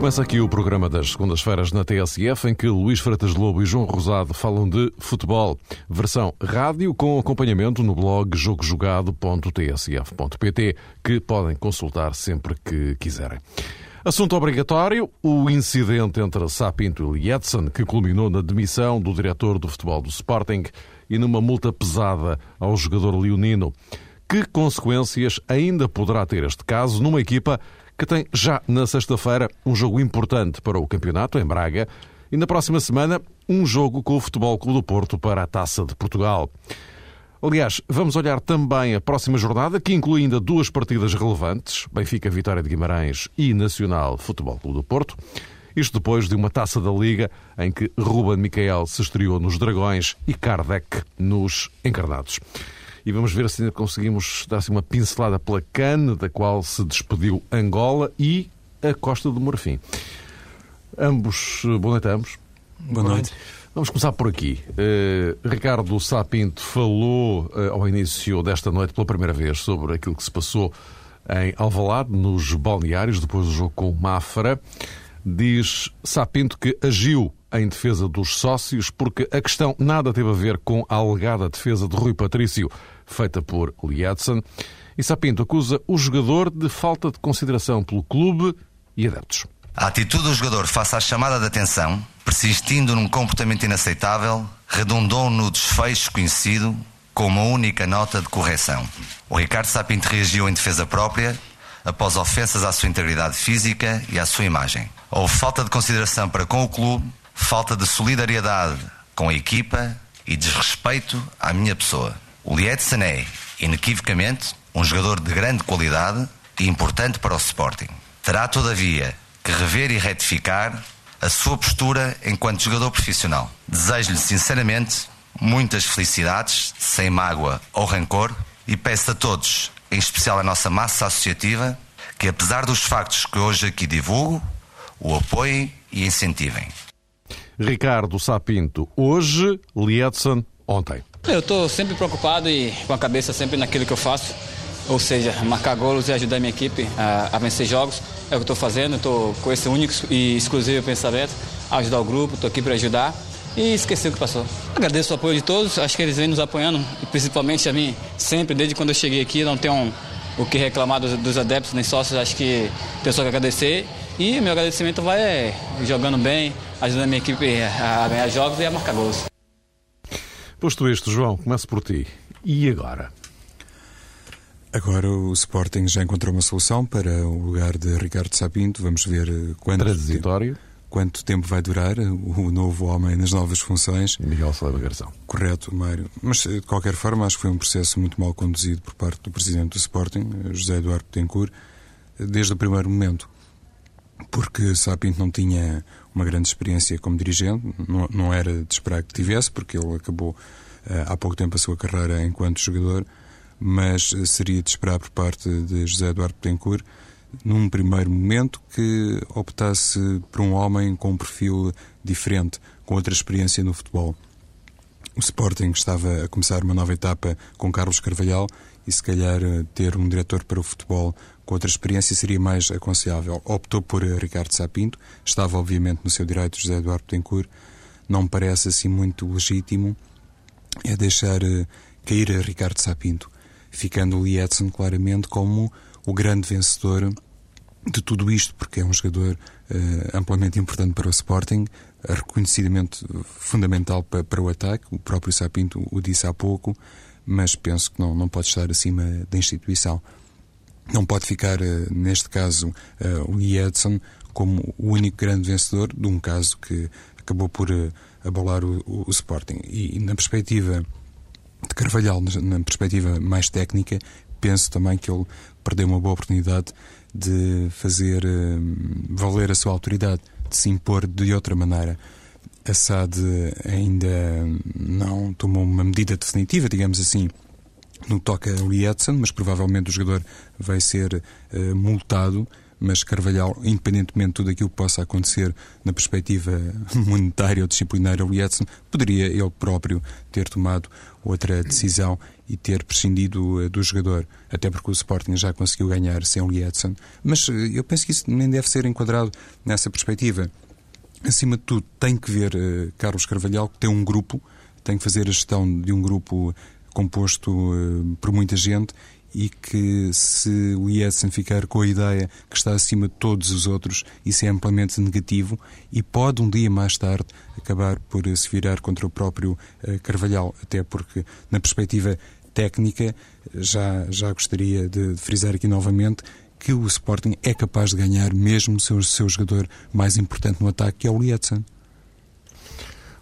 começa aqui o programa das segundas-feiras na TSF, em que Luís Freitas Lobo e João Rosado falam de futebol. Versão rádio com acompanhamento no blog jogojogado.tsf.pt, que podem consultar sempre que quiserem. Assunto obrigatório: o incidente entre Sapinto e Edson, que culminou na demissão do diretor do futebol do Sporting e numa multa pesada ao jogador leonino. Que consequências ainda poderá ter este caso numa equipa que tem já na sexta-feira um jogo importante para o campeonato em Braga e na próxima semana um jogo com o Futebol Clube do Porto para a Taça de Portugal. Aliás, vamos olhar também a próxima jornada, que inclui ainda duas partidas relevantes: Benfica Vitória de Guimarães e Nacional Futebol Clube do Porto. Isto depois de uma taça da Liga em que Ruben Micael se estreou nos Dragões e Kardec nos Encarnados e vamos ver se ainda conseguimos dar uma pincelada pela CAN, da qual se despediu Angola e a Costa do Marfim. Ambos, boa noite a ambos. Boa noite. Vamos começar por aqui. Uh, Ricardo Sapinto falou uh, ao início desta noite pela primeira vez sobre aquilo que se passou em Alvalade, nos balneários, depois do jogo com o Mafra. Diz Sapinto que agiu em defesa dos sócios, porque a questão nada teve a ver com a alegada defesa de Rui Patrício, feita por Liedson. E Sapinto acusa o jogador de falta de consideração pelo clube e adeptos. A atitude do jogador face à chamada de atenção, persistindo num comportamento inaceitável, redundou no desfecho conhecido com uma única nota de correção. O Ricardo Sapinto reagiu em defesa própria após ofensas à sua integridade física e à sua imagem. Houve falta de consideração para com o clube falta de solidariedade com a equipa e desrespeito à minha pessoa. O Liedson é, inequivocamente, um jogador de grande qualidade e importante para o Sporting. Terá, todavia, que rever e retificar a sua postura enquanto jogador profissional. Desejo-lhe, sinceramente, muitas felicidades, sem mágoa ou rancor, e peço a todos, em especial a nossa massa associativa, que apesar dos factos que hoje aqui divulgo, o apoiem e incentivem. Ricardo Sapinto hoje, Liedson ontem. Eu estou sempre preocupado e com a cabeça sempre naquilo que eu faço, ou seja, marcar golos e ajudar a minha equipe a, a vencer jogos. É o que estou fazendo, estou com esse único e exclusivo pensamento, ajudar o grupo, estou aqui para ajudar e esquecer o que passou. Agradeço o apoio de todos, acho que eles vêm nos apoiando, principalmente a mim, sempre, desde quando eu cheguei aqui, não tenho o que reclamar dos, dos adeptos nem sócios, acho que tenho só que agradecer e meu agradecimento vai é, jogando bem, ajudando a minha equipe a ganhar jogos e a marcar gols. Posto isto, João, começo por ti. E agora? Agora o Sporting já encontrou uma solução para o lugar de Ricardo Sapinto. Vamos ver eh, quanto Transitório. Tempo, quanto tempo vai durar eh, o novo homem nas novas funções. Miguel Salva Garzão. Correto, Mário. Mas, eh, de qualquer forma, acho que foi um processo muito mal conduzido por parte do presidente do Sporting, José Eduardo Betancourt, desde o primeiro momento porque Sapinto não tinha uma grande experiência como dirigente, não, não era de esperar que tivesse, porque ele acabou uh, há pouco tempo a sua carreira enquanto jogador, mas uh, seria de esperar por parte de José Eduardo Betancourt, num primeiro momento, que optasse por um homem com um perfil diferente, com outra experiência no futebol. O Sporting estava a começar uma nova etapa com Carlos Carvalhal e se calhar eh, ter um diretor para o futebol com outra experiência seria mais aconselhável. Optou por eh, Ricardo Sapinto, estava obviamente no seu direito José Eduardo Tencourt, não me parece assim muito legítimo é deixar uh, cair a Ricardo Sapinto, ficando o Edson claramente como o grande vencedor de tudo isto, porque é um jogador uh, amplamente importante para o Sporting, reconhecidamente fundamental para, para, o ataque, o próprio Sapinto o disse há pouco, mas penso que não, não pode estar acima da instituição. Não pode ficar, eh, neste caso, eh, o Edson como o único grande vencedor de um caso que acabou por eh, abalar o, o, o Sporting. E, e, na perspectiva de Carvalhal, na perspectiva mais técnica, penso também que ele perdeu uma boa oportunidade de fazer valer a sua autoridade, de se impor de outra maneira. A SAD ainda não tomou uma medida definitiva, digamos assim, no que toca a Lee Edson, mas provavelmente o jogador vai ser uh, multado mas Carvalhal, independentemente de tudo aquilo que possa acontecer na perspectiva monetária ou disciplinar o Edson, poderia ele próprio ter tomado outra decisão e ter prescindido do jogador, até porque o Sporting já conseguiu ganhar sem o Edson. Mas eu penso que isso nem deve ser enquadrado nessa perspectiva. Acima de tudo, tem que ver Carlos Carvalhal, que tem um grupo, tem que fazer a gestão de um grupo composto uh, por muita gente e que se o Edson ficar com a ideia que está acima de todos os outros, isso é amplamente negativo e pode um dia mais tarde acabar por se virar contra o próprio uh, Carvalhal, até porque na perspectiva técnica já, já gostaria de frisar aqui novamente que o Sporting é capaz de ganhar mesmo o seu, seu jogador mais importante no ataque, que é o Lietzen.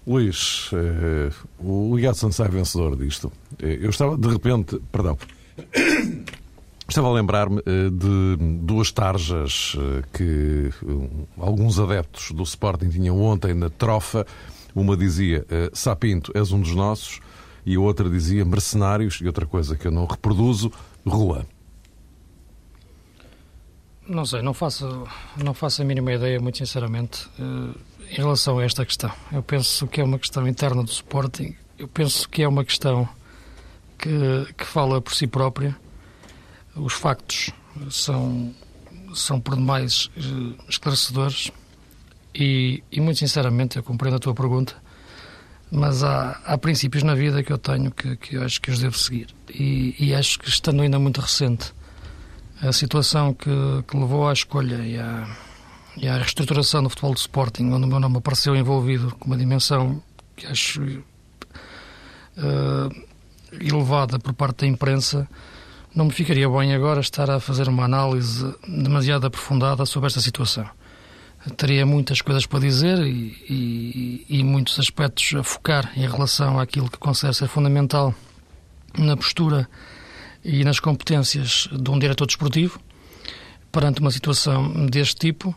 Luís, eh, o Lietzen sai vencedor disto. Eh, eu estava, de repente, perdão, estava a lembrar-me eh, de duas tarjas que alguns adeptos do Sporting tinham ontem na trofa. Uma dizia, Sapinto, és um dos nossos, e a outra dizia, mercenários, e outra coisa que eu não reproduzo, rua. Não sei, não faço, não faço a mínima ideia, muito sinceramente, em relação a esta questão. Eu penso que é uma questão interna do Sporting, eu penso que é uma questão que, que fala por si própria. Os factos são, são por demais uh, esclarecedores e, e, muito sinceramente, eu compreendo a tua pergunta, mas há, há princípios na vida que eu tenho que, que eu acho que os devo seguir. E, e acho que, estando ainda muito recente, a situação que, que levou à escolha e à, e à reestruturação do futebol do Sporting, onde o meu nome apareceu envolvido com uma dimensão que acho uh, elevada por parte da imprensa, não me ficaria bem agora estar a fazer uma análise demasiado aprofundada sobre esta situação. Teria muitas coisas para dizer e, e, e muitos aspectos a focar em relação àquilo que considero ser fundamental na postura e nas competências de um diretor desportivo perante uma situação deste tipo,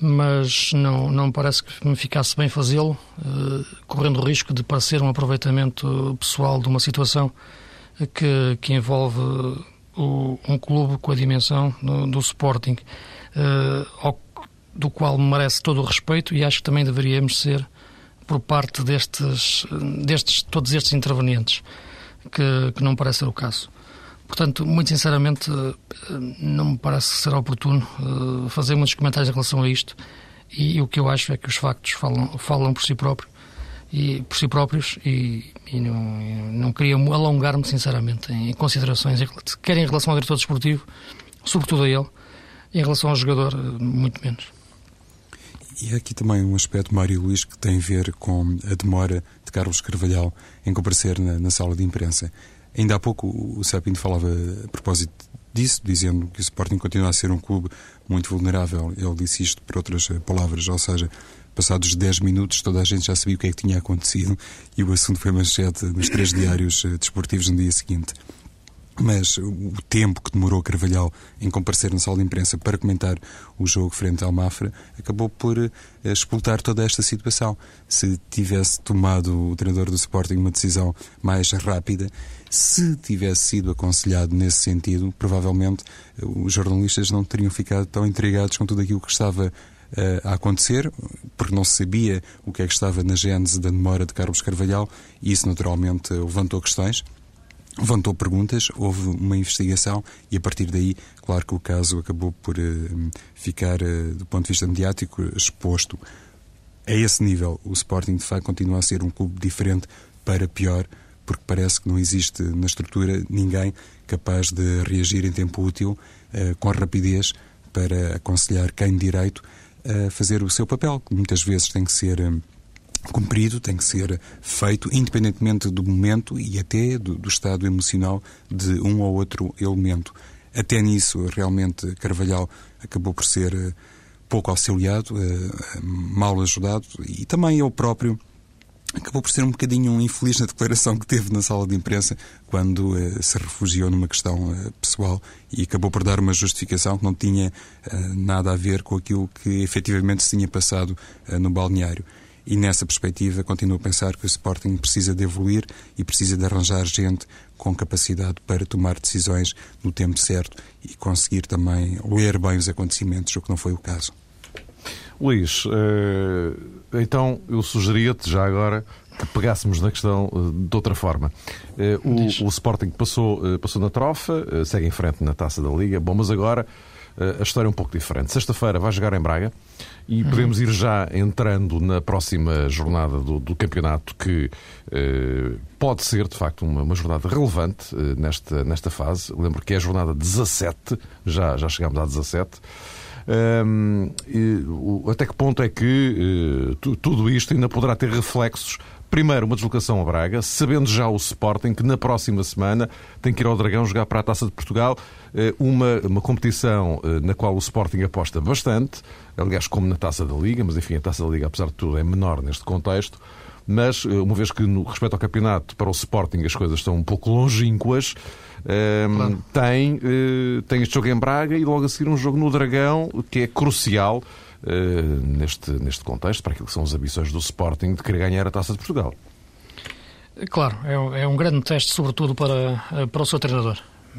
mas não, não parece que me ficasse bem fazê-lo, eh, correndo o risco de parecer um aproveitamento pessoal de uma situação que, que envolve o, um clube com a dimensão do, do Sporting, eh, do qual me merece todo o respeito e acho que também deveríamos ser por parte destes, destes todos estes intervenientes, que, que não parece ser o caso. Portanto, muito sinceramente, eh, não me parece ser oportuno eh, fazer muitos comentários em relação a isto. E o que eu acho é que os factos falam, falam por si próprios e por si próprios e, e não, não queria alongar-me sinceramente em considerações, quer em relação ao diretor desportivo, sobretudo a ele, em relação ao jogador, eh, muito menos. E aqui também um aspecto, Mário Luís, que tem a ver com a demora de Carlos Carvalhal em comparecer na, na sala de imprensa. Ainda há pouco o Sapinto falava a propósito disso, dizendo que o Sporting continua a ser um clube muito vulnerável. Ele disse isto por outras eh, palavras, ou seja, passados 10 minutos toda a gente já sabia o que é que tinha acontecido e o assunto foi manchete nos três diários eh, desportivos no dia seguinte. Mas o tempo que demorou Carvalhal em comparecer na sala de imprensa para comentar o jogo frente ao Mafra acabou por uh, explotar toda esta situação. Se tivesse tomado o treinador do Sporting uma decisão mais rápida, se tivesse sido aconselhado nesse sentido, provavelmente eh, os jornalistas não teriam ficado tão intrigados com tudo aquilo que estava uh, a acontecer, porque não se sabia o que é que estava na gênese da demora de Carlos Carvalhal e isso naturalmente levantou questões levantou perguntas, houve uma investigação e a partir daí, claro que o caso acabou por uh, ficar, uh, do ponto de vista mediático, exposto. A esse nível, o Sporting de facto continua a ser um clube diferente para pior, porque parece que não existe na estrutura ninguém capaz de reagir em tempo útil, uh, com rapidez, para aconselhar quem de direito a fazer o seu papel, que muitas vezes tem que ser cumprido, tem que ser feito, independentemente do momento e até do, do, estado emocional de um ou outro elemento. Até nisso, realmente, Carvalhal acabou por ser uh, pouco auxiliado, mal ajudado e também eu próprio acabou por ser um bocadinho infeliz na declaração que teve na sala de imprensa quando uh, se refugiou numa questão pessoal e acabou por dar uma justificação que não tinha nada a ver com aquilo que efetivamente se tinha passado no balneário. e nessa perspectiva continuo a pensar que o Sporting precisa de evoluir e precisa de arranjar gente com capacidade para tomar decisões no tempo certo e conseguir também ler bem os acontecimentos, o que não foi o caso. Luís, eh, então eu sugeria-te já agora que pegássemos na questão eh, de outra forma. Eh, o, o, Sporting passou, passou na trofa, segue em frente na taça da Liga. Bom, mas agora a história é um pouco diferente. Sexta-feira vai jogar em Braga e uhum. podemos ir já entrando na próxima jornada do, do campeonato, que eh, pode ser, de facto, uma, uma jornada relevante eh, nesta, nesta fase. Lembro que é a jornada 17, já, já chegámos à 17. E, o, até que ponto é que uh, tudo isto ainda poderá ter reflexos Primeiro, uma deslocação a Braga, sabendo já o Sporting que na próxima semana tem que ir ao Dragão jogar para a Taça de Portugal, eh, uma, uma competição eh, na qual o Sporting aposta bastante, aliás, como na Taça da Liga, mas enfim, a Taça da Liga, apesar de tudo, é menor neste contexto. Mas, eh, uma vez que no respeito ao campeonato, para o Sporting as coisas estão um pouco longínquas, claro. tem, tem este jogo em Braga e logo a seguir um jogo no Dragão, que é crucial eh, neste, neste contexto, para aquilo que são os ambições do Sporting de querer ganhar a Taça de Portugal. Claro, é, é um grande teste, sobretudo para, eh, para o seu treinador.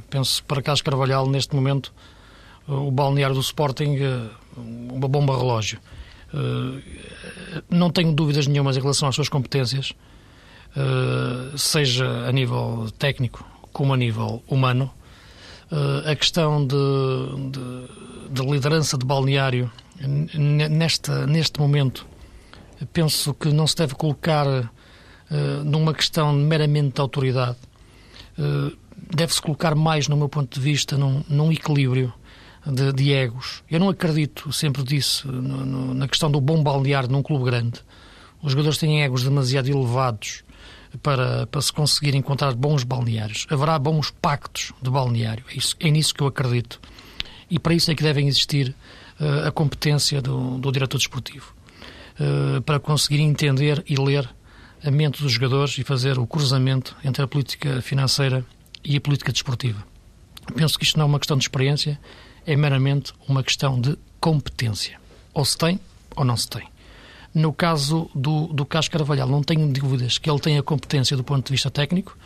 Penso para Carlos Carvalhal, neste momento, o balneário do Sporting, eh, uma bomba relógio. Não tenho dúvidas nenhumas em relação às suas competências, seja a nível técnico como a nível humano. A questão de, de, de liderança de balneário nesta, neste momento, penso que não se deve colocar numa questão meramente de autoridade. Deve-se colocar mais, no meu ponto de vista, num, num equilíbrio de, de, egos. Eu não acredito, sempre disse, no, no, na questão do bom balnear num clube grande. Os jogadores têm egos demasiado elevados para, para se conseguir encontrar bons balneários. Haverá bons pactos de balneário. É, isso, é nisso que eu acredito. E para isso é que devem existir uh, a competência do, do diretor desportivo. Uh, para conseguir entender e ler a mente dos jogadores e fazer o cruzamento entre a política financeira e a política desportiva. Penso que isto não é uma questão de experiência, é meramente uma questão de competência. Ou se tem ou não se tem. No caso do, do Casco Carvalhal, não tenho dúvidas que ele tem a competência do ponto de vista técnico.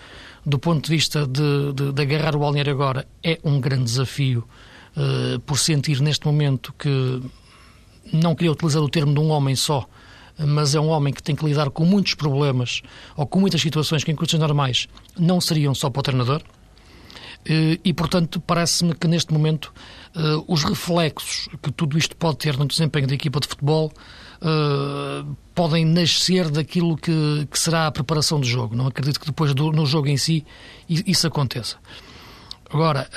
Do ponto de vista de, de, de agarrar o balneário agora, é um grande desafio uh, por sentir neste momento que não queria utilizar o termo de um homem só, mas é um homem que tem que lidar com muitos problemas ou com muitas situações que, em condições normais, não seriam só para o treinador. Eh, e, portanto, parece-me que neste momento uh, os reflexos que tudo isto pode ter no desempenho da equipa de futebol uh, podem nascer daquilo que, que, será a preparação do jogo. Não acredito que depois do, no jogo em si isso aconteça. Agora,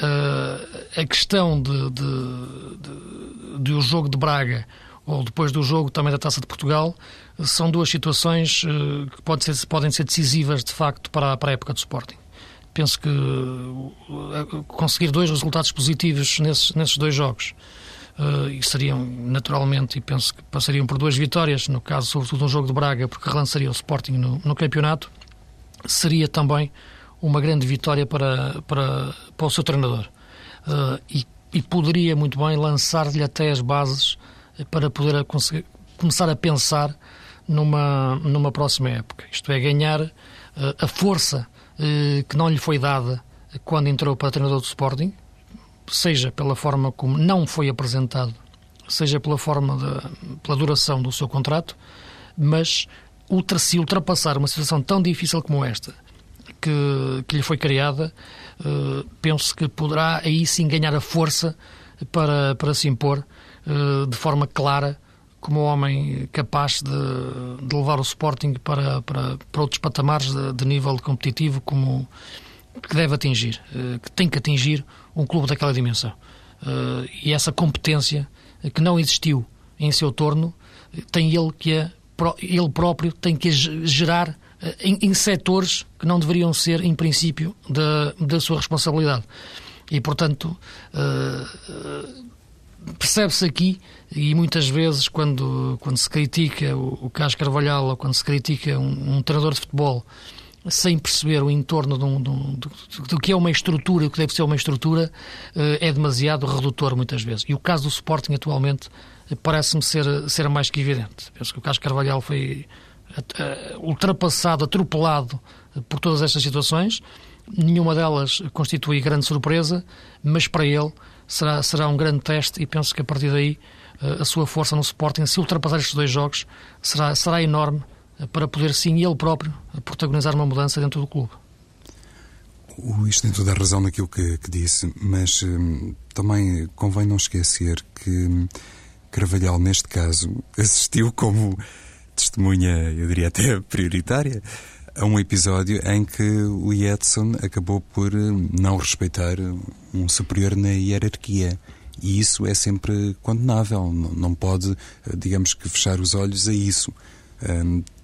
a questão de, de, de, de, o jogo de Braga ou depois do jogo também da Taça de Portugal são duas situações que pode ser, podem ser decisivas de facto para, para a época do Sporting. Penso que uh, conseguir dois resultados positivos nesses, nesses dois jogos e seriam naturalmente, e penso que passariam por duas vitórias, no caso, sobretudo no jogo de Braga, porque relançaria o Sporting no, no campeonato, seria também uma grande vitória para, para, para o seu treinador. Uh, e, e, poderia muito bem lançar-lhe até as bases para poder a começar a pensar numa, numa próxima época. Isto é, ganhar uh, a força uh, que não lhe foi dada quando entrou para treinador do Sporting, seja pela forma como não foi apresentado, seja pela forma de, pela duração do seu contrato, mas ultra, se ultrapassar uma situação tão difícil como esta, que, que lhe foi criada, uh, penso que poderá aí sim ganhar a força para, para se impor uh, de forma clara como homem capaz de, de levar o Sporting para, para, para outros patamares de, de nível competitivo como que deve atingir, uh, que tem que atingir um clube daquela dimensão. e essa competência que não existiu em seu torno, tem ele que a, ele próprio tem que gerar em, em setores que não deveriam ser, em princípio, da, da sua responsabilidade. E, portanto, percebe-se aqui, e muitas vezes, quando, quando se critica o, o Carlos Carvalhal ou quando se critica um, um treinador de futebol sem perceber o entorno do, do, do, que é uma estrutura e o que deve ser uma estrutura, uh, é demasiado redutor muitas vezes. E o caso do Sporting atualmente parece-me ser, ser mais que evidente. Penso que o Carlos Carvalhal foi uh, ultrapassado, atropelado por todas estas situações. Nenhuma delas constitui grande surpresa, mas para ele será, será um grande teste e penso que a partir daí uh, a sua força no Sporting, se ultrapassar estes dois jogos, será, será enorme para poder sim ele próprio protagonizar uma mudança dentro do clube. O Luís tem toda a razão naquilo que, que disse, mas hum, também convém não esquecer que hum, Carvalhal, neste caso, assistiu como testemunha, eu diria até prioritária, a um episódio em que o Edson acabou por hum, não respeitar um superior na hierarquia. E isso é sempre condenável. Não pode, digamos que, fechar os olhos a isso.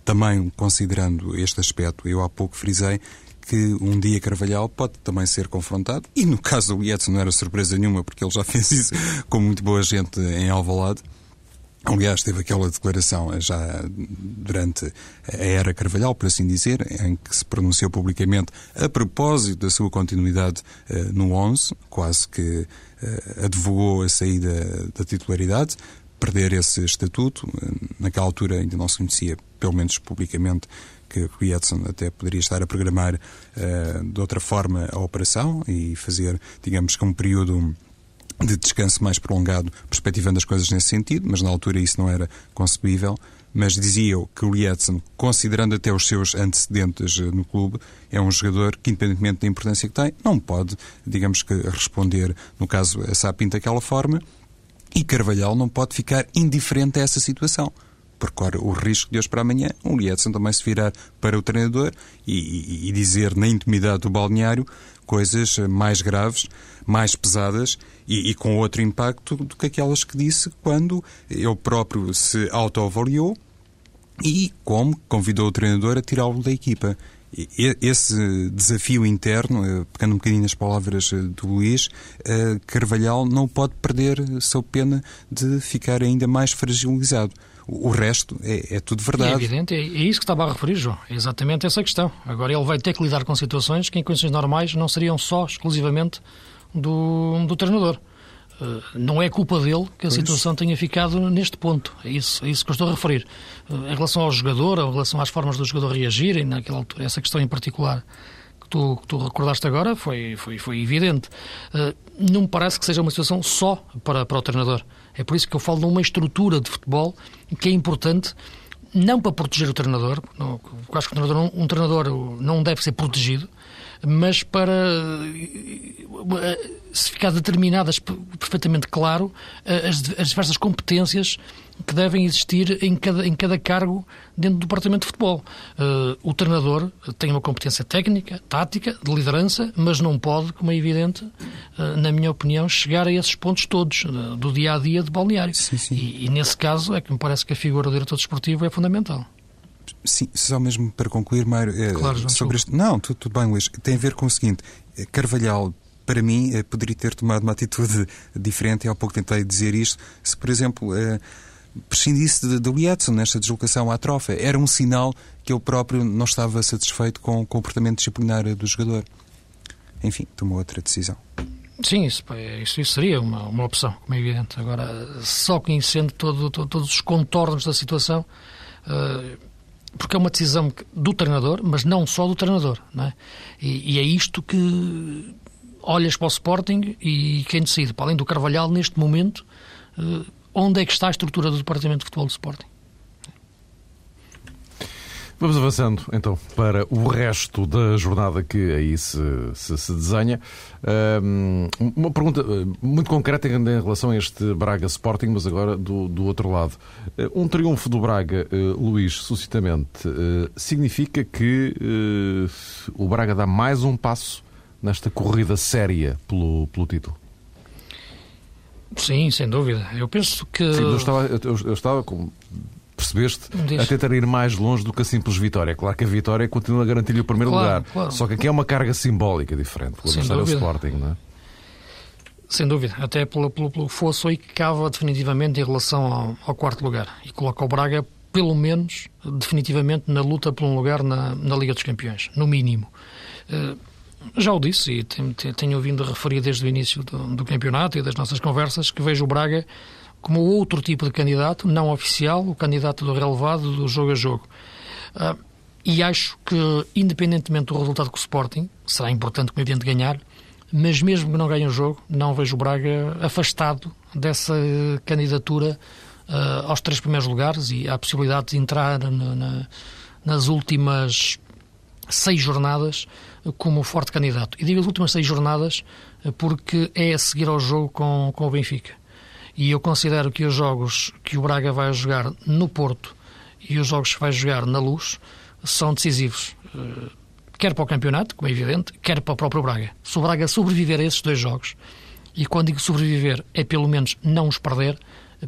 Também considerando este aspecto, eu há pouco frisei que um dia Carvalhal pode também ser confrontado, e no caso do Edson não era surpresa nenhuma, porque ele já fez isso com muito boa gente em Alvalade. Aliás, teve aquela declaração já durante a era Carvalhal, por assim dizer, em que se pronunciou publicamente a propósito da sua continuidade uh, no 11, quase que uh, advogou a saída da titularidade, perder esse estatuto. Naquela altura ainda não se conhecia, pelo menos publicamente, que o Edson até poderia estar a programar uh, de outra forma a operação e fazer, digamos que um período de descanso mais prolongado, perspectivando as coisas nesse sentido, mas na altura isso não era concebível. Mas dizia eu que o Edson, considerando até os seus antecedentes eh, no clube, é um jogador que, independentemente da importância que tem, não pode, digamos que, responder, no caso, a Sapinto daquela forma, e Carvalhal não pode ficar indiferente a essa situação porque corre o risco de hoje para amanhã o Edson também se virar para o treinador e, e, dizer na intimidade do balneário coisas mais graves, mais pesadas e, e, com outro impacto do que aquelas que disse quando ele próprio se autoavaliou e como convidou o treinador a tirá-lo da equipa. Esse desafio interno, eh, pegando um bocadinho nas palavras eh, do Luís, eh, Carvalhal não pode perder sob pena de ficar ainda mais fragilizado. O resto é, é tudo verdade. É evidente, é, é, isso que estava a referir, João. É exatamente essa questão. Agora ele vai ter que lidar com situações que, em condições normais, não seriam só exclusivamente do, do treinador. Uh, não é culpa dele que a pois. situação tenha ficado neste ponto. É isso, é isso que eu estou a referir. Uh, em relação ao jogador, em relação às formas do jogador reagirem naquela altura, essa questão em particular que tu, que tu recordaste agora foi, foi, foi evidente. Uh, não me parece que seja uma situação só para, para o treinador. É por isso que eu falo de uma estrutura de futebol que é importante não para proteger o treinador, não, acho que treinador, um treinador não deve ser protegido, mas para eh, se ficar determinadas perfeitamente claro eh, as, as diversas competências que devem existir em cada, em cada cargo dentro do departamento de futebol. Uh, o treinador tem uma competência técnica, tática, de liderança, mas não pode, como é evidente, uh, na minha opinião, chegar a esses pontos todos uh, do dia a dia de balneário. Sim, sim. E, e, nesse caso é que me parece que a figura do diretor desportivo é fundamental. Sim, só mesmo para concluir, Mário, claro, sobre isto. Não, tudo, tudo bem, Luís. Tem a ver com o seguinte: Carvalhal para mim, poderia ter tomado uma atitude diferente, há pouco tentei dizer isto, se, por exemplo, prescindisse de Lietzen nesta deslocação à trofa. Era um sinal que ele próprio não estava satisfeito com o comportamento disciplinar do jogador. Enfim, tomou outra decisão. Sim, isso, isso, isso, seria uma, uma opção, como é evidente. Agora, só conhecendo todo, todo, todos os contornos da situação, uh, porque é uma decisão do treinador, mas não só do treinador. Não é? E, e, é isto que olhas para o Sporting e quem decide, para além do Carvalhal, neste momento, uh, onde é que está a estrutura do Departamento de Futebol do Sporting. Vamos avançando então para o resto da jornada que aí se, se, se desenha. Um, uma pergunta eh, muito concreta em relação a este Braga Sporting, mas agora do, do outro lado. Eh, um triunfo do Braga, uh, Luís, suscitamente, significa que o Braga dá mais um passo nesta corrida séria pelo, pelo título? Sim, sem dúvida. Eu penso que. Sim, eu estava, eu, eu estava como percebeste, Diz. a tentar ir mais longe do que a simples vitória. Claro que a vitória continua a garantir-lhe o primeiro claro, lugar. Claro. Só que aqui é uma carga simbólica diferente. O adversário Sporting, não é? Sem dúvida, até pelo, pelo, pelo fosso aí que cava definitivamente em relação ao, ao, quarto lugar e coloca o Braga, pelo menos, definitivamente na luta por um lugar na, na Liga dos Campeões, no mínimo. Uh, já o disse e tenho, tenho a referir desde o início do, do, campeonato e das nossas conversas que vejo o Braga como outro tipo de candidato, não oficial, o candidato do relevado do jogo a jogo. Uh, e acho que, independentemente do resultado com o Sporting, será importante, como evidente, ganhar, mas mesmo que não ganhe o jogo, não vejo o Braga afastado dessa candidatura uh, aos três primeiros lugares e a possibilidade de entrar na, na, nas últimas seis jornadas como forte candidato. E digo as últimas seis jornadas porque é a seguir ao jogo com, com o Benfica. E eu considero que os jogos que o Braga vai jogar no Porto e os jogos que vai jogar na Luz são decisivos. Eh, quer para o campeonato, como é evidente, quer para o próprio Braga. Se o Braga sobreviver a esses dois jogos, e quando digo sobreviver é pelo menos não os perder,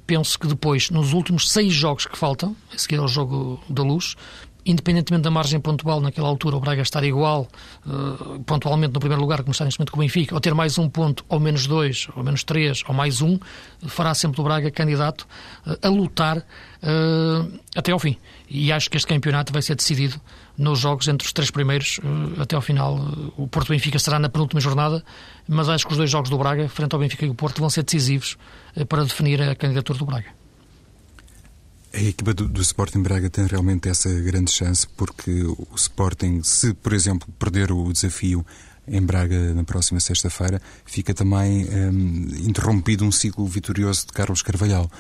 penso que depois, nos últimos seis jogos que faltam, a seguir ao jogo da luz, independentemente da margem pontual naquela altura, o Braga estar igual uh, pontualmente no primeiro lugar, como está neste momento com o Benfica, ou ter mais um ponto, ou menos dois, ou menos três, ou mais um, fará sempre o Braga candidato uh, a lutar uh, até ao fim. E acho que este campeonato vai ser decidido nos jogos entre os três primeiros até ao final. o Porto Benfica será na penúltima jornada, mas acho que os dois jogos do Braga, frente ao Benfica e o Porto, vão ser decisivos para definir a candidatura do Braga. A equipa do, do, Sporting Braga tem realmente essa grande chance porque o Sporting, se por exemplo perder o desafio em Braga na próxima sexta-feira, fica também um, interrompido um ciclo vitorioso de Carlos Carvalhal.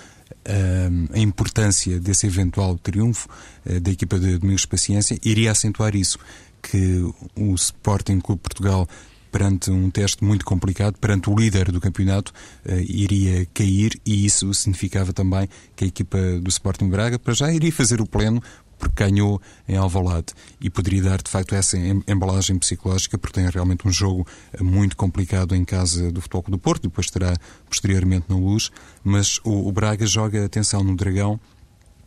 Um, a importância desse eventual triunfo uh, da equipa de Domingos Paciência iria acentuar isso, que o Sporting Clube Portugal perante um teste muito complicado, perante o líder do campeonato, uh, iria cair e isso significava também que a equipa do Sporting Braga para já iria fazer o pleno porque ganhou em Alvalade e poderia dar de facto essa embalagem psicológica porque tem realmente um jogo eh, muito complicado em casa do Futebol do Porto, depois terá posteriormente na Luz, mas o, o Braga joga atenção no Dragão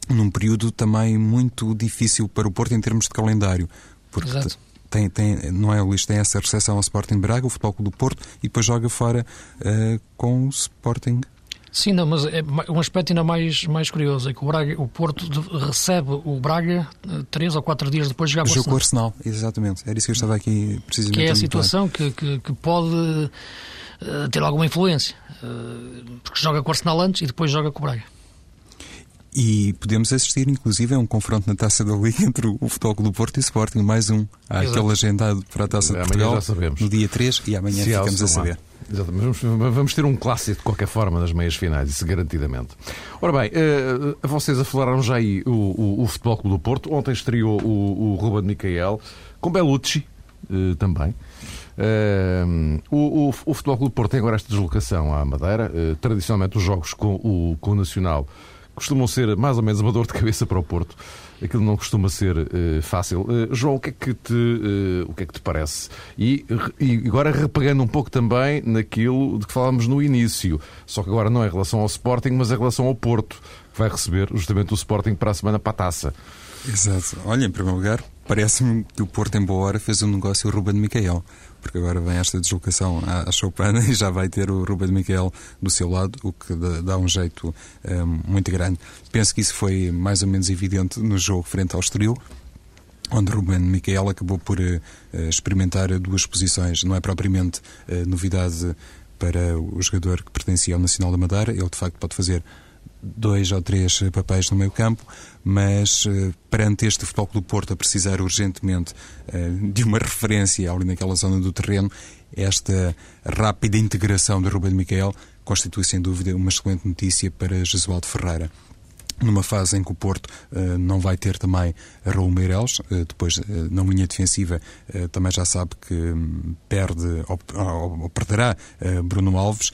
num período também muito difícil para o Porto em termos de calendário, porque Exato tem, tem, não é o Luís, tem essa recepção ao Sporting Braga, o Futebol Clube do Porto, e depois joga fora uh, com o Sporting. Sim, não, mas é um aspecto ainda mais, mais curioso, é que o, Braga, o Porto recebe o Braga uh, três ou quatro dias depois de jogar com o Arsenal. exatamente. Era isso que eu estava aqui precisamente Que é a situação que, que, que, pode uh, ter alguma influência, porque joga com o Arsenal antes e depois joga com o Braga. E podemos assistir, inclusive, a um confronto na Taça da Liga entre o Futebol Clube do Porto e o Sporting. Mais um. Há Exato. aquele agendado para a Taça de Portugal no dia 3 e amanhã Se ficamos a saber. Exatamente. Vamos, vamos, ter um clássico de qualquer forma nas meias finais, isso garantidamente. Ora bem, uh, vocês afloraram já aí o, o, o, Futebol Clube do Porto. Ontem estreou o, o Ruben Micael, com Belucci uh, também. Uh, o, o, o Futebol Clube do Porto tem agora esta deslocação à Madeira. tradicionalmente, os jogos com o, com o Nacional costumam ser mais ou menos uma dor de cabeça para o Porto. Aquilo não costuma ser uh, fácil. Uh, João, o que é que te, uh, o que é que te parece? E, e, agora repegando um pouco também naquilo de que falávamos no início, só que agora não é em relação ao Sporting, mas em relação ao Porto, que vai receber justamente o Sporting para a semana para a taça. Exato. Olha, em primeiro lugar, parece-me que o Porto em boa hora fez um negócio o Ruben Micael porque agora vem esta deslocação à, à e já vai ter o Ruben Miquel do seu lado, o que dá um jeito um, muito grande. Penso que isso foi mais ou menos evidente no jogo frente ao Estoril, onde Ruben Miquel acabou por uh, experimentar duas posições. Não é propriamente uh, novidade para o jogador que pertencia ao Nacional da Madeira, ele de facto pode fazer dois ou três papéis no meio campo, mas uh, perante este Futebol Clube Porto a precisar urgentemente uh, de uma referência ali naquela zona do terreno, esta rápida integração de Ruben Miquel constitui sem dúvida uma excelente notícia para Jesualdo Ferreira. Numa fase em que o Porto uh, não vai ter também Raul Meireles, uh, depois uh, na linha defensiva também já sabe que um, perde ou, ou, ou perderá Bruno Alves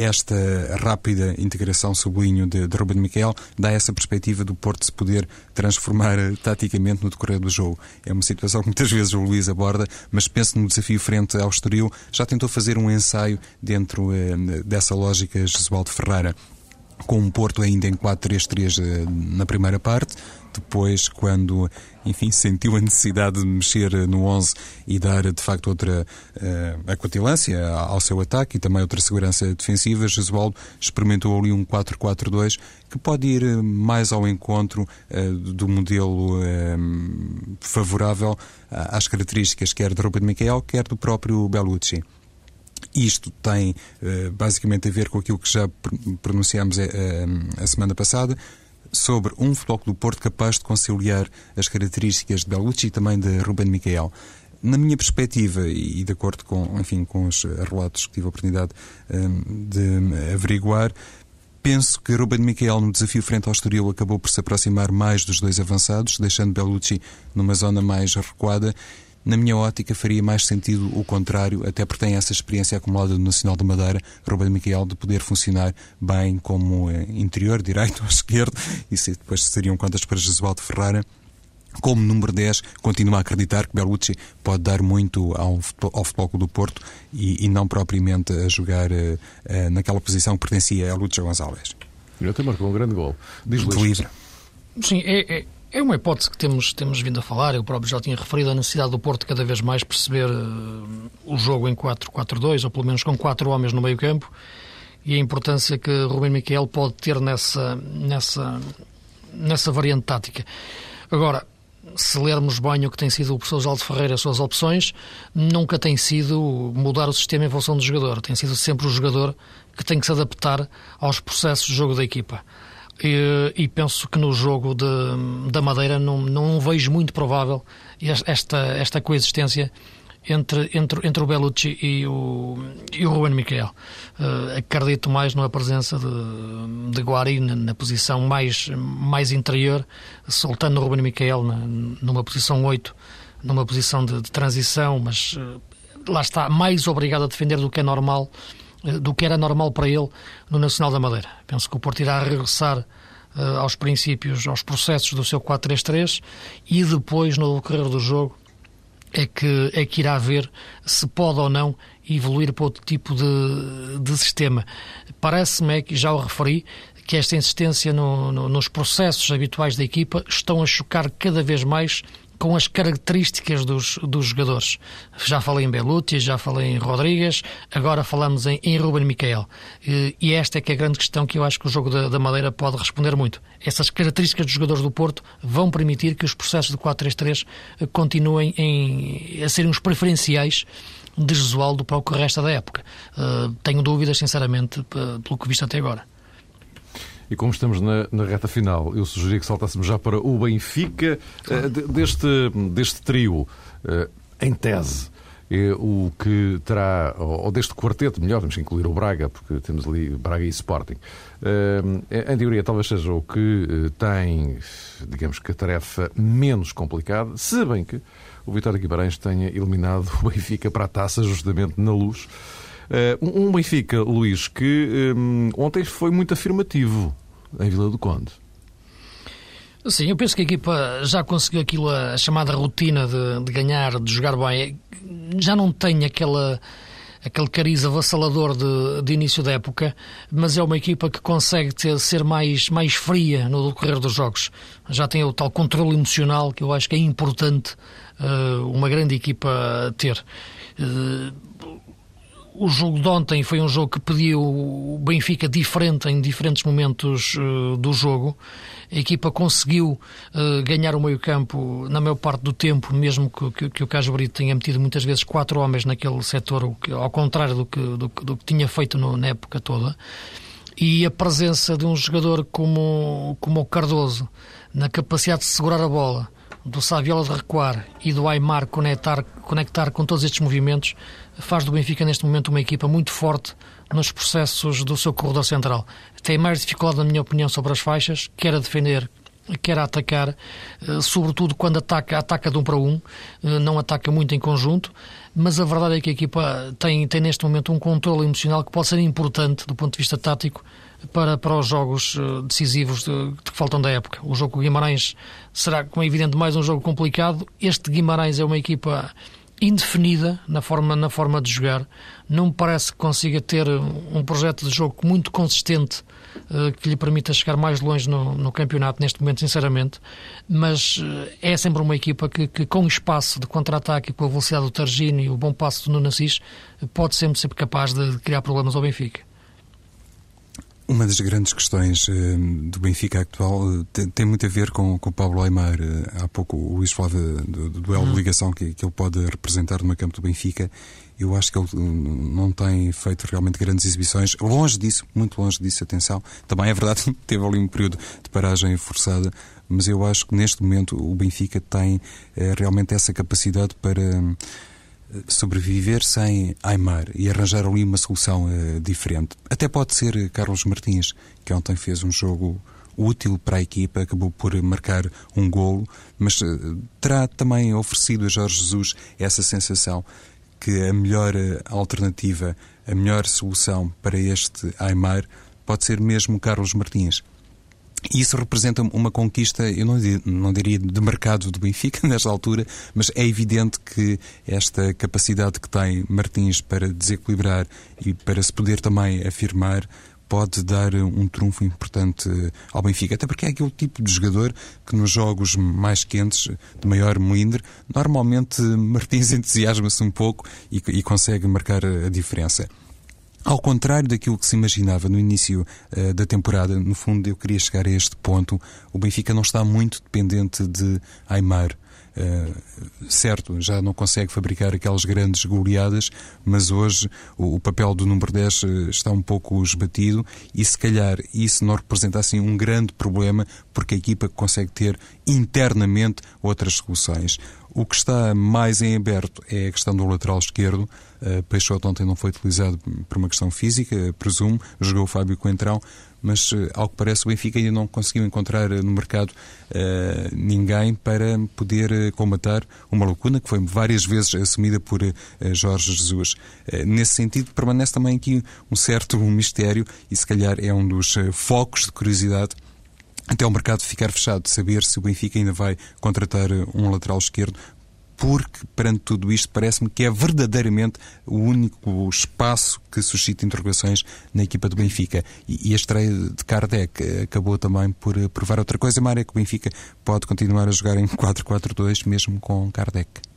esta rápida integração, sublinho, de, de Ruben Miquel, dá essa perspectiva do Porto se poder transformar uh, taticamente no decorrer do jogo. É uma situação que muitas vezes o Luís aborda, mas penso no desafio frente ao Estoril, já tentou fazer um ensaio dentro uh, dessa lógica Jesualdo Ferreira com um Porto ainda em 4-3-3 eh, na primeira parte. Depois, quando, enfim, sentiu a necessidade de mexer eh, no 11 e dar, de facto, outra uh, acutilância ao seu ataque e também outra segurança defensiva, Jesualdo experimentou ali um 4-4-2 que pode ir mais ao encontro uh, do modelo uh, favorável às características quer de Ruben Miquel, quer do próprio Bellucci. Isto tem basicamente a ver com aquilo que já pronunciámos a semana passada, sobre um Futebol do Porto capaz de conciliar as características de Bellucci e também de Ruben Miquel. Na minha perspectiva, e de acordo com, enfim, com os relatos que tive a oportunidade um, de averiguar, penso que Ruben Miquel no desafio frente ao Estoril acabou por se aproximar mais dos dois avançados, deixando Bellucci numa zona mais recuada na minha ótica, faria mais sentido o contrário, até porque tem essa experiência acumulada do Nacional da Madeira, Ruben Miquel, de poder funcionar bem como eh, interior, direito ou esquerdo, isso depois seriam contas para Jesualdo Ferrara como número 10, continuo a acreditar que Bellucci pode dar muito ao futebol, ao futebol do Porto e, e, não propriamente a jogar uh, uh, naquela posição que pertencia a Lúcio Gonçalves. Eu até marcou um grande gol. Diz. Sim, é, é, é uma hipótese que temos, temos vindo a falar, eu próprio já tinha referido a necessidade do Porto cada vez mais perceber uh, o jogo em 4-4-2, ou pelo menos com quatro homens no meio campo, e a importância que Rubem Miquel pode ter nessa, nessa, nessa variante tática. Agora, se lermos bem o que tem sido o professor Aldo Ferreira, as suas opções, nunca tem sido mudar o sistema em função do jogador, tem sido sempre o jogador que tem que se adaptar aos processos de jogo da equipa. E, e, penso que no jogo de, da Madeira não, não vejo muito provável esta, esta coexistência entre, entre, entre o Bellucci e o, e o Ruben Miquel. Uh, acredito mais na presença de, de Guari na, na, posição mais, mais interior, soltando o Ruben Miquel na, numa posição 8, numa posição de, de transição, mas uh, lá está, mais obrigado a defender do que é normal do que era normal para ele no Nacional da Madeira. Penso que o Porto irá regressar uh, aos princípios, aos processos do seu 4-3-3 e depois, no decorrer do jogo, é que, é que irá ver se pode ou não evoluir para outro tipo de, de sistema. Parece-me, é que já o referi, que esta insistência no, no, nos processos habituais da equipa estão a chocar cada vez mais com as características dos, dos jogadores. Já falei em Beluti, já falei em Rodrigues, agora falamos em, em Ruben Miquel. E, esta é que é a grande questão que eu acho que o jogo da, da Madeira pode responder muito. Essas características dos jogadores do Porto vão permitir que os processos de 4-3-3 continuem em, a serem os preferenciais de Jesualdo para o que resta da época. Uh, tenho dúvidas, sinceramente, pelo que visto até agora. E como estamos na, na reta final, eu sugeri que saltássemos já para o Benfica, claro. uh, deste, deste trio, uh, em tese. É o que terá, ou deste quarteto, melhor, que incluir o Braga, porque temos ali Braga e Sporting. Uh, em teoria, talvez seja o que tem, digamos que a tarefa menos complicada, se bem que o Vitória Guimarães tenha eliminado o Benfica para a taça justamente na luz. Um Benfica, Luís, que um, ontem foi muito afirmativo em Vila do Conde. Sim, eu penso que a equipa já conseguiu aquilo, a chamada rotina de, de ganhar, de jogar bem. Já não tem aquela aquele cariz avassalador de, de, início da época, mas é uma equipa que consegue ter, ser mais, mais fria no decorrer dos jogos. Já tem o tal controle emocional que eu acho que é importante uh, uma grande equipa ter. Uh, o jogo de ontem foi um jogo que pediu o Benfica diferente em diferentes momentos uh, do jogo. A equipa conseguiu uh, ganhar o meio-campo na maior parte do tempo, mesmo que, que, que o Cajo Brito tenha metido muitas vezes quatro homens naquele setor, ao contrário do que, do, do que tinha feito no, na época toda. E a presença de um jogador como, como o Cardoso, na capacidade de segurar a bola, do Saviola de recuar e do Aymar conectar, conectar com todos estes movimentos, faz do Benfica neste momento uma equipa muito forte nos processos do seu corredor central. Tem mais dificuldade, na minha opinião, sobre as faixas, quer a defender, quer a atacar, eh, sobretudo quando ataca, ataca de um para um, eh, não ataca muito em conjunto, mas a verdade é que a equipa tem, tem neste momento um controle emocional que pode ser importante do ponto de vista tático para, para os jogos eh, decisivos de, de que faltam da época. O jogo com Guimarães será, como é evidente, mais um jogo complicado. Este Guimarães é uma equipa indefinida na forma, na forma de jogar. Não me parece que consiga ter um projeto de jogo muito consistente uh, que lhe permita chegar mais longe no, no, campeonato neste momento, sinceramente. Mas uh, é sempre uma equipa que, que com espaço de contra-ataque, com a velocidade do Targino e o bom passo do Nuno Assis, pode sempre ser capaz de criar problemas ao Benfica. Uma das grandes questões uh, do Benfica atual uh, tem, muito a ver com, com o Pablo Aymar. Uh, há pouco o Luís falava do, do duelo uhum. de ligação que, que ele pode representar no campo do Benfica. Eu acho que ele não tem feito realmente grandes exibições. Longe disso, muito longe disso, atenção. Também é verdade que teve ali um período de paragem forçada, mas eu acho que neste momento o Benfica tem realmente essa capacidade para sobreviver sem Aymar e arranjar ali uma solução uh, diferente. Até pode ser Carlos Martins, que ontem fez um jogo útil para a equipa, acabou por marcar um golo, mas uh, terá também oferecido a Jorge Jesus essa sensação que a melhor alternativa, a melhor solução para este Aymar pode ser mesmo Carlos Martins. Isso representa uma conquista, eu não, não diria de mercado do Benfica nesta altura, mas é evidente que esta capacidade que tem Martins para desequilibrar e para se poder também afirmar pode dar um trunfo importante ao Benfica. Até porque é aquele tipo de jogador que nos jogos mais quentes, de maior melindre, normalmente Martins entusiasma-se um pouco e, e consegue marcar a diferença. Ao contrário daquilo que se imaginava no início uh, da temporada, no fundo eu queria chegar a este ponto, o Benfica não está muito dependente de Aymar. Uh, certo, já não consegue fabricar aquelas grandes goleadas, mas hoje o, o, papel do número 10 eh, está um pouco esbatido e se calhar isso não representa assim um grande problema porque a equipa consegue ter internamente outras soluções. O que está mais em aberto é a questão do lateral esquerdo. Uh, Peixoto ontem não foi utilizado por uma questão física, presumo, jogou o Fábio Coentrão, mas uh, ao que parece o Benfica ainda não conseguiu encontrar uh, no mercado ninguém para poder combatar uma lacuna que foi várias vezes assumida por Jorge Jesus. nesse sentido, permanece também aqui um certo mistério e se calhar é um dos focos de curiosidade até o mercado ficar fechado, saber se o Benfica ainda vai contratar eh, um lateral esquerdo, porque perante tudo isto parece-me que é verdadeiramente o único espaço que suscita interrogações na equipa do Benfica. E, a estreia de Kardec eh, acabou também por eh, provar outra coisa, Mário, é que o Benfica pode continuar a jogar em 4-4-2 mesmo com Kardec.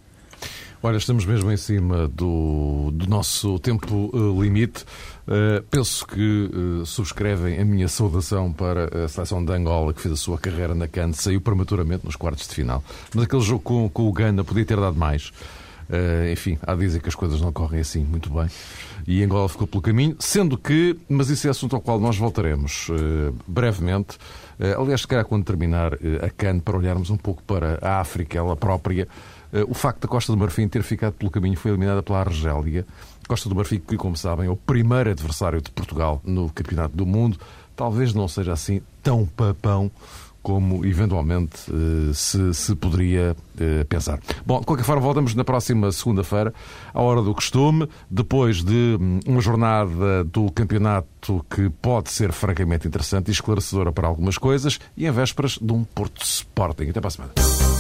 Olha, estamos mesmo em cima do, do nosso tempo uh, limite. Uh, penso que uh, subscrevem a minha saudação para a seleção de Angola, que fez a sua carreira na CAN, saiu prematuramente nos quartos de final. Mas aquele jogo com, com o Gana podia ter dado mais. Uh, enfim, há a dizer que as coisas não correm assim muito bem. E Angola ficou pelo caminho, sendo que, mas isso é assunto ao qual nós voltaremos brevemente. aliás, se calhar quando terminar a CAN, para olharmos um pouco para a África, ela própria. Eh, o facto da Costa do Marfim ter ficado pelo caminho foi eliminada pela Argélia. Costa do Marfim, que, como sabem, é o primeiro adversário de Portugal no Campeonato do Mundo, talvez não seja assim tão papão como eventualmente eh, se, se poderia eh, pensar. Bom, de qualquer forma, voltamos na próxima segunda-feira, à hora do costume, depois de hum, uma jornada do campeonato que pode ser francamente interessante e esclarecedora para algumas coisas, e em vésperas de um Porto Sporting. Até para a semana.